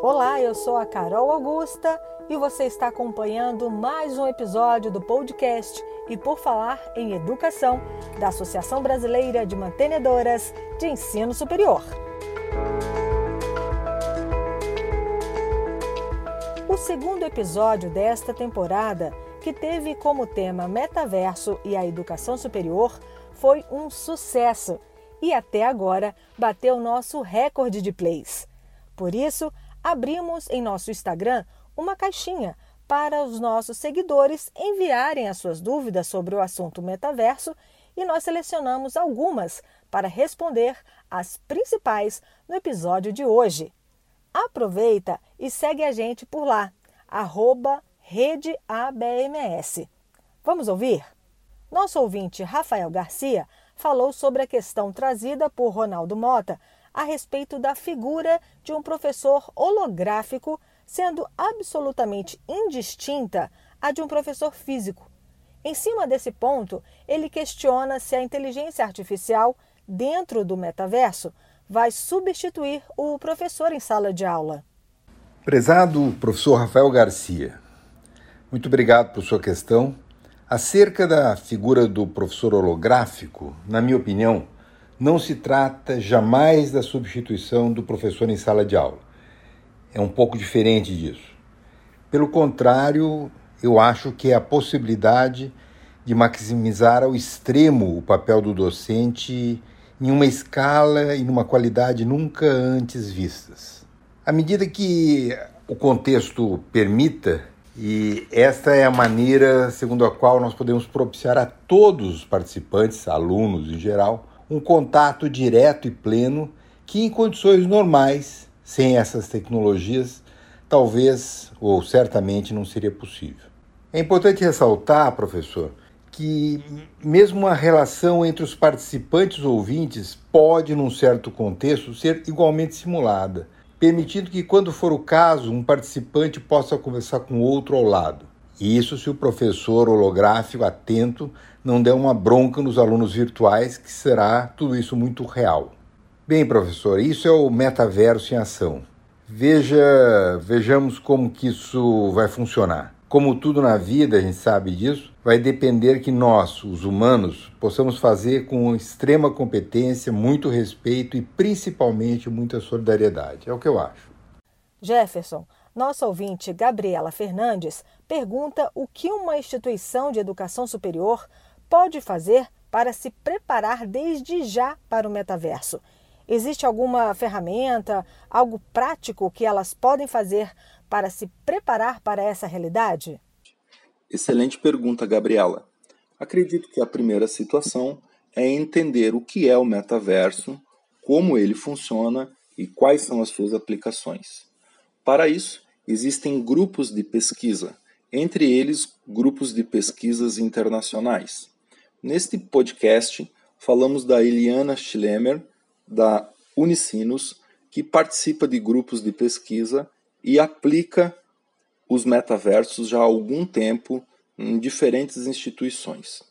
Olá, eu sou a Carol Augusta e você está acompanhando mais um episódio do podcast E por Falar em Educação da Associação Brasileira de Mantenedoras de Ensino Superior. O segundo episódio desta temporada, que teve como tema Metaverso e a Educação Superior, foi um sucesso e até agora bateu nosso recorde de plays. Por isso, abrimos em nosso Instagram uma caixinha para os nossos seguidores enviarem as suas dúvidas sobre o assunto metaverso e nós selecionamos algumas para responder as principais no episódio de hoje. Aproveita e segue a gente por lá, arroba RedeABMS. Vamos ouvir? Nosso ouvinte Rafael Garcia falou sobre a questão trazida por Ronaldo Mota a respeito da figura de um professor holográfico sendo absolutamente indistinta à de um professor físico. Em cima desse ponto, ele questiona se a inteligência artificial, dentro do metaverso, vai substituir o professor em sala de aula. Prezado professor Rafael Garcia, muito obrigado por sua questão. Acerca da figura do professor holográfico, na minha opinião, não se trata jamais da substituição do professor em sala de aula. É um pouco diferente disso. Pelo contrário, eu acho que é a possibilidade de maximizar ao extremo o papel do docente em uma escala e numa qualidade nunca antes vistas. À medida que o contexto permita, e esta é a maneira segundo a qual nós podemos propiciar a todos os participantes, alunos em geral, um contato direto e pleno que, em condições normais, sem essas tecnologias, talvez ou certamente não seria possível. É importante ressaltar, professor, que mesmo a relação entre os participantes ouvintes pode, num certo contexto, ser igualmente simulada, permitindo que, quando for o caso, um participante possa conversar com outro ao lado. E isso se o professor holográfico atento não der uma bronca nos alunos virtuais, que será tudo isso muito real. Bem, professor, isso é o metaverso em ação. Veja, vejamos como que isso vai funcionar. Como tudo na vida, a gente sabe disso, vai depender que nós, os humanos, possamos fazer com extrema competência, muito respeito e principalmente muita solidariedade. É o que eu acho. Jefferson, nossa ouvinte Gabriela Fernandes pergunta o que uma instituição de educação superior pode fazer para se preparar desde já para o metaverso. Existe alguma ferramenta, algo prático que elas podem fazer para se preparar para essa realidade? Excelente pergunta, Gabriela. Acredito que a primeira situação é entender o que é o metaverso, como ele funciona e quais são as suas aplicações. Para isso, existem grupos de pesquisa, entre eles grupos de pesquisas internacionais. Neste podcast, falamos da Eliana Schlemmer, da Unicinos, que participa de grupos de pesquisa e aplica os metaversos já há algum tempo em diferentes instituições.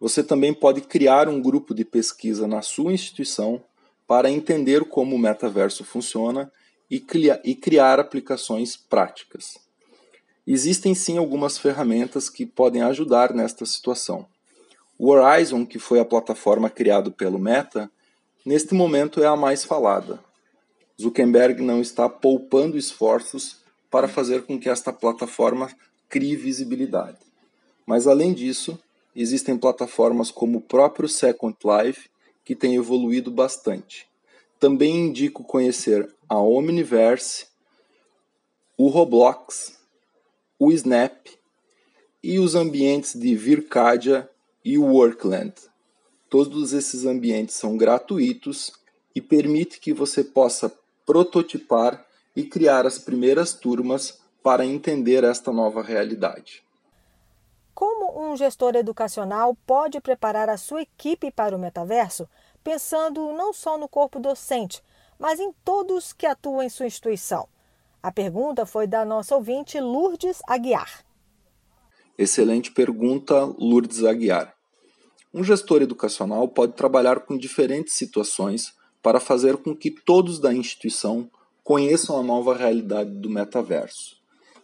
Você também pode criar um grupo de pesquisa na sua instituição para entender como o metaverso funciona e, criar, e criar aplicações práticas. Existem sim algumas ferramentas que podem ajudar nesta situação. O Horizon, que foi a plataforma criada pelo Meta, neste momento é a mais falada. Zuckerberg não está poupando esforços para fazer com que esta plataforma crie visibilidade. Mas além disso, existem plataformas como o próprio Second Life que têm evoluído bastante. Também indico conhecer a Omniverse, o Roblox, o Snap e os ambientes de Vircadia e o Workland. Todos esses ambientes são gratuitos e permite que você possa prototipar e criar as primeiras turmas para entender esta nova realidade. Como um gestor educacional pode preparar a sua equipe para o metaverso? pensando não só no corpo docente, mas em todos que atuam em sua instituição? A pergunta foi da nossa ouvinte Lourdes Aguiar. Excelente pergunta, Lourdes Aguiar. Um gestor educacional pode trabalhar com diferentes situações para fazer com que todos da instituição conheçam a nova realidade do metaverso.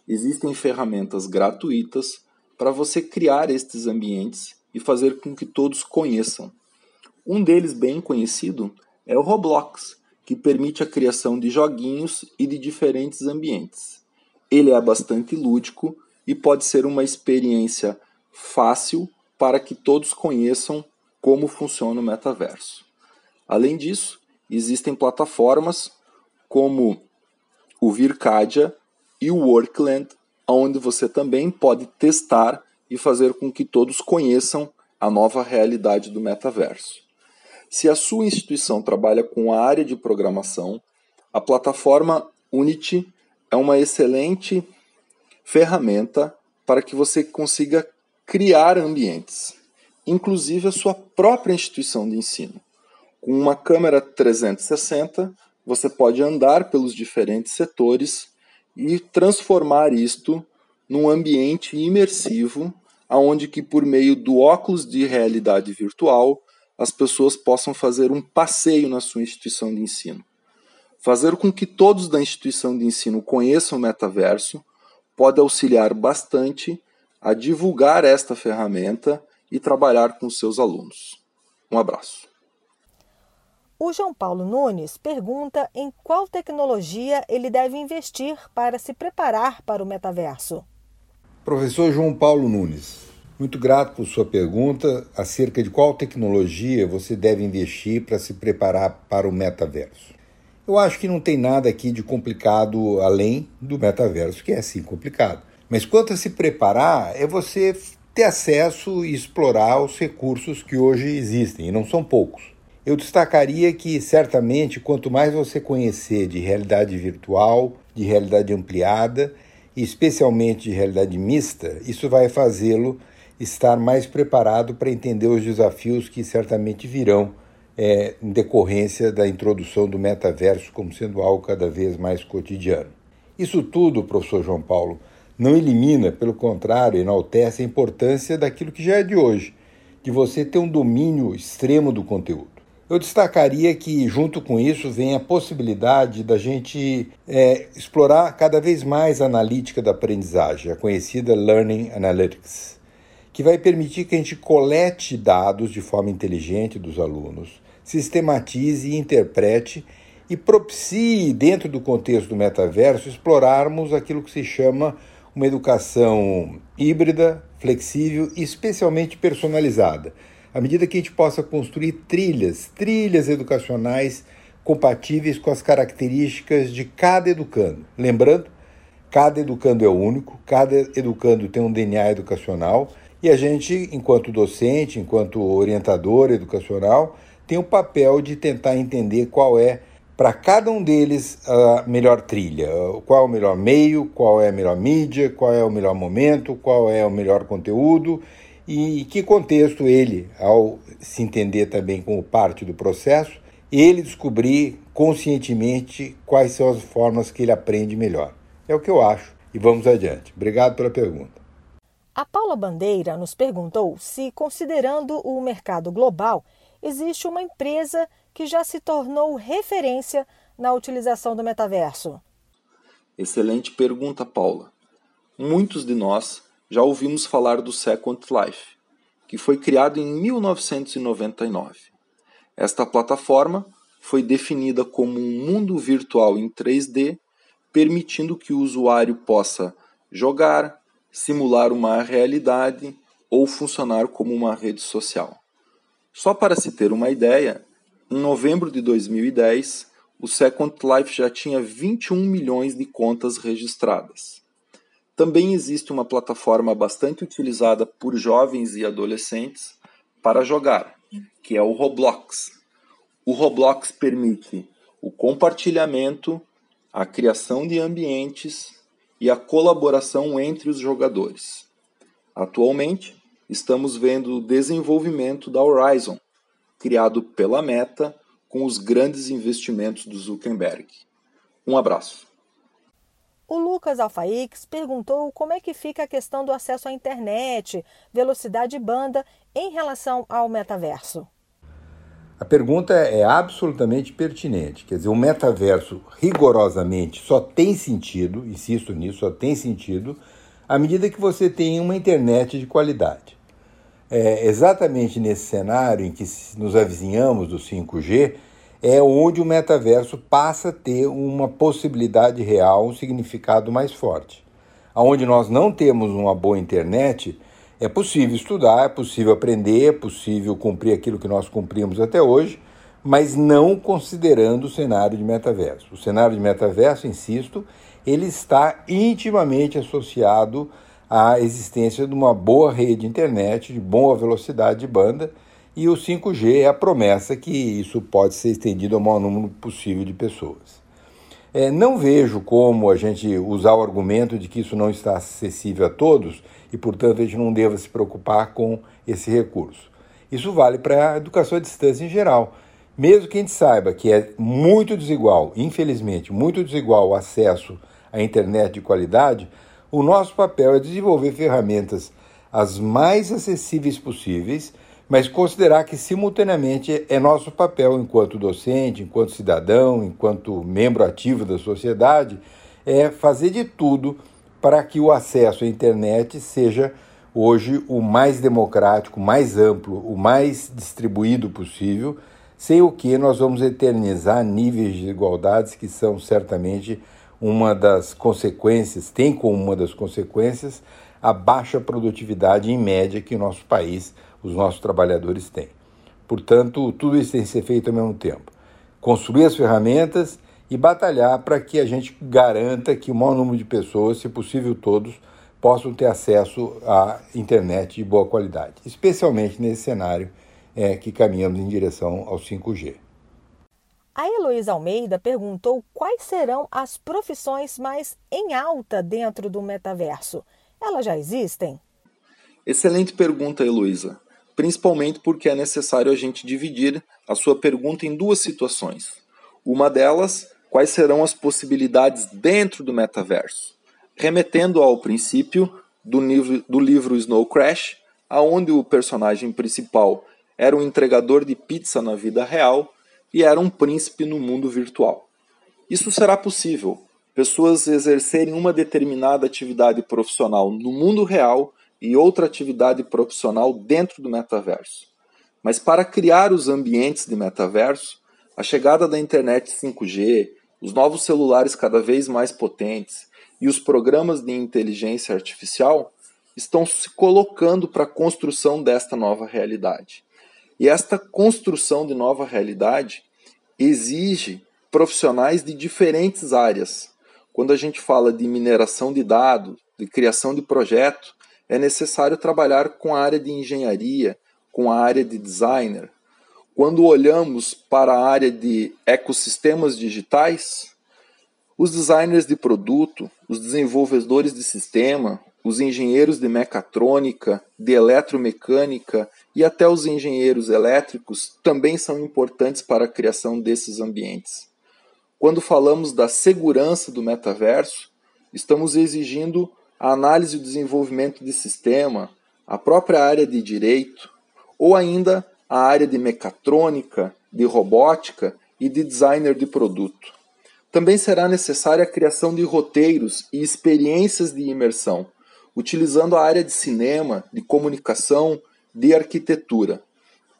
Existem ferramentas gratuitas para você criar estes ambientes e fazer com que todos conheçam. Um deles bem conhecido é o Roblox, que permite a criação de joguinhos e de diferentes ambientes. Ele é bastante lúdico e pode ser uma experiência fácil para que todos conheçam como funciona o metaverso. Além disso, existem plataformas como o Vircadia e o Workland, onde você também pode testar e fazer com que todos conheçam a nova realidade do metaverso. Se a sua instituição trabalha com a área de programação, a plataforma Unity é uma excelente ferramenta para que você consiga criar ambientes, inclusive a sua própria instituição de ensino. Com uma câmera 360, você pode andar pelos diferentes setores e transformar isto num ambiente imersivo, aonde que por meio do óculos de realidade virtual as pessoas possam fazer um passeio na sua instituição de ensino. Fazer com que todos da instituição de ensino conheçam o metaverso pode auxiliar bastante a divulgar esta ferramenta e trabalhar com seus alunos. Um abraço. O João Paulo Nunes pergunta em qual tecnologia ele deve investir para se preparar para o metaverso. Professor João Paulo Nunes, muito grato por sua pergunta acerca de qual tecnologia você deve investir para se preparar para o metaverso. Eu acho que não tem nada aqui de complicado além do metaverso, que é assim complicado. Mas quanto a se preparar, é você ter acesso e explorar os recursos que hoje existem, e não são poucos. Eu destacaria que, certamente, quanto mais você conhecer de realidade virtual, de realidade ampliada, e especialmente de realidade mista, isso vai fazê-lo estar mais preparado para entender os desafios que certamente virão é, em decorrência da introdução do metaverso como sendo algo cada vez mais cotidiano. Isso tudo, professor João Paulo, não elimina, pelo contrário, enaltece a importância daquilo que já é de hoje, de você ter um domínio extremo do conteúdo. Eu destacaria que, junto com isso, vem a possibilidade da gente é, explorar cada vez mais a analítica da aprendizagem, a conhecida Learning Analytics que vai permitir que a gente colete dados de forma inteligente dos alunos, sistematize e interprete e propicie, dentro do contexto do metaverso, explorarmos aquilo que se chama uma educação híbrida, flexível e especialmente personalizada, à medida que a gente possa construir trilhas, trilhas educacionais compatíveis com as características de cada educando. Lembrando, cada educando é único, cada educando tem um DNA educacional e a gente, enquanto docente, enquanto orientador educacional, tem o papel de tentar entender qual é, para cada um deles, a melhor trilha, qual é o melhor meio, qual é a melhor mídia, qual é o melhor momento, qual é o melhor conteúdo e que contexto ele, ao se entender também como parte do processo, ele descobrir conscientemente quais são as formas que ele aprende melhor. É o que eu acho. E vamos adiante. Obrigado pela pergunta. A Paula Bandeira nos perguntou se, considerando o mercado global, existe uma empresa que já se tornou referência na utilização do metaverso. Excelente pergunta, Paula. Muitos de nós já ouvimos falar do Second Life, que foi criado em 1999. Esta plataforma foi definida como um mundo virtual em 3D, permitindo que o usuário possa jogar, simular uma realidade ou funcionar como uma rede social. Só para se ter uma ideia, em novembro de 2010, o Second Life já tinha 21 milhões de contas registradas. Também existe uma plataforma bastante utilizada por jovens e adolescentes para jogar, que é o Roblox. O Roblox permite o compartilhamento, a criação de ambientes e a colaboração entre os jogadores. Atualmente, estamos vendo o desenvolvimento da Horizon, criado pela Meta com os grandes investimentos do Zuckerberg. Um abraço. O Lucas Alfaix perguntou como é que fica a questão do acesso à internet, velocidade e banda em relação ao metaverso. A pergunta é absolutamente pertinente. Quer dizer, o metaverso rigorosamente só tem sentido, insisto nisso, só tem sentido à medida que você tem uma internet de qualidade. É exatamente nesse cenário em que nos avizinhamos do 5G, é onde o metaverso passa a ter uma possibilidade real, um significado mais forte. Onde nós não temos uma boa internet, é possível estudar, é possível aprender, é possível cumprir aquilo que nós cumprimos até hoje, mas não considerando o cenário de metaverso. O cenário de metaverso, insisto, ele está intimamente associado à existência de uma boa rede de internet, de boa velocidade de banda, e o 5G é a promessa que isso pode ser estendido ao maior número possível de pessoas. É, não vejo como a gente usar o argumento de que isso não está acessível a todos e, portanto, a gente não deva se preocupar com esse recurso. Isso vale para a educação à distância em geral. Mesmo que a gente saiba que é muito desigual, infelizmente, muito desigual o acesso à internet de qualidade, o nosso papel é desenvolver ferramentas as mais acessíveis possíveis, mas considerar que, simultaneamente, é nosso papel enquanto docente, enquanto cidadão, enquanto membro ativo da sociedade, é fazer de tudo para que o acesso à internet seja hoje o mais democrático, mais amplo, o mais distribuído possível, sem o que nós vamos eternizar níveis de desigualdades que são certamente uma das consequências, tem como uma das consequências a baixa produtividade em média que o nosso país, os nossos trabalhadores têm. Portanto, tudo isso tem que ser feito ao mesmo tempo. Construir as ferramentas e batalhar para que a gente garanta que o maior número de pessoas, se possível todos, possam ter acesso à internet de boa qualidade, especialmente nesse cenário é, que caminhamos em direção ao 5G. A Heloísa Almeida perguntou quais serão as profissões mais em alta dentro do metaverso. Elas já existem? Excelente pergunta, Heloísa. Principalmente porque é necessário a gente dividir a sua pergunta em duas situações. Uma delas quais serão as possibilidades dentro do metaverso, remetendo ao princípio do livro, do livro Snow Crash, aonde o personagem principal era um entregador de pizza na vida real e era um príncipe no mundo virtual. Isso será possível, pessoas exercerem uma determinada atividade profissional no mundo real e outra atividade profissional dentro do metaverso. Mas para criar os ambientes de metaverso, a chegada da internet 5G, os novos celulares cada vez mais potentes e os programas de inteligência artificial estão se colocando para a construção desta nova realidade. E esta construção de nova realidade exige profissionais de diferentes áreas. Quando a gente fala de mineração de dados, de criação de projeto, é necessário trabalhar com a área de engenharia, com a área de designer, quando olhamos para a área de ecossistemas digitais, os designers de produto, os desenvolvedores de sistema, os engenheiros de mecatrônica, de eletromecânica e até os engenheiros elétricos também são importantes para a criação desses ambientes. Quando falamos da segurança do metaverso, estamos exigindo a análise e desenvolvimento de sistema, a própria área de direito ou ainda a área de mecatrônica, de robótica e de designer de produto. Também será necessária a criação de roteiros e experiências de imersão, utilizando a área de cinema, de comunicação, de arquitetura.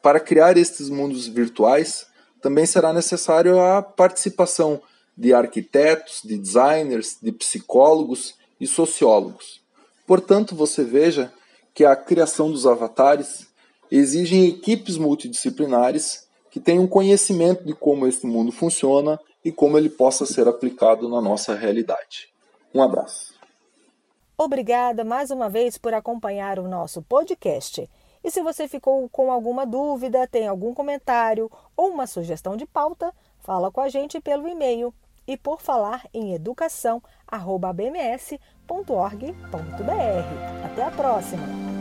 Para criar estes mundos virtuais, também será necessário a participação de arquitetos, de designers, de psicólogos e sociólogos. Portanto, você veja que a criação dos avatares exigem equipes multidisciplinares que tenham conhecimento de como este mundo funciona e como ele possa ser aplicado na nossa realidade. Um abraço. Obrigada mais uma vez por acompanhar o nosso podcast. E se você ficou com alguma dúvida, tem algum comentário ou uma sugestão de pauta, fala com a gente pelo e-mail e por falar em educação@bms.org.br. Até a próxima.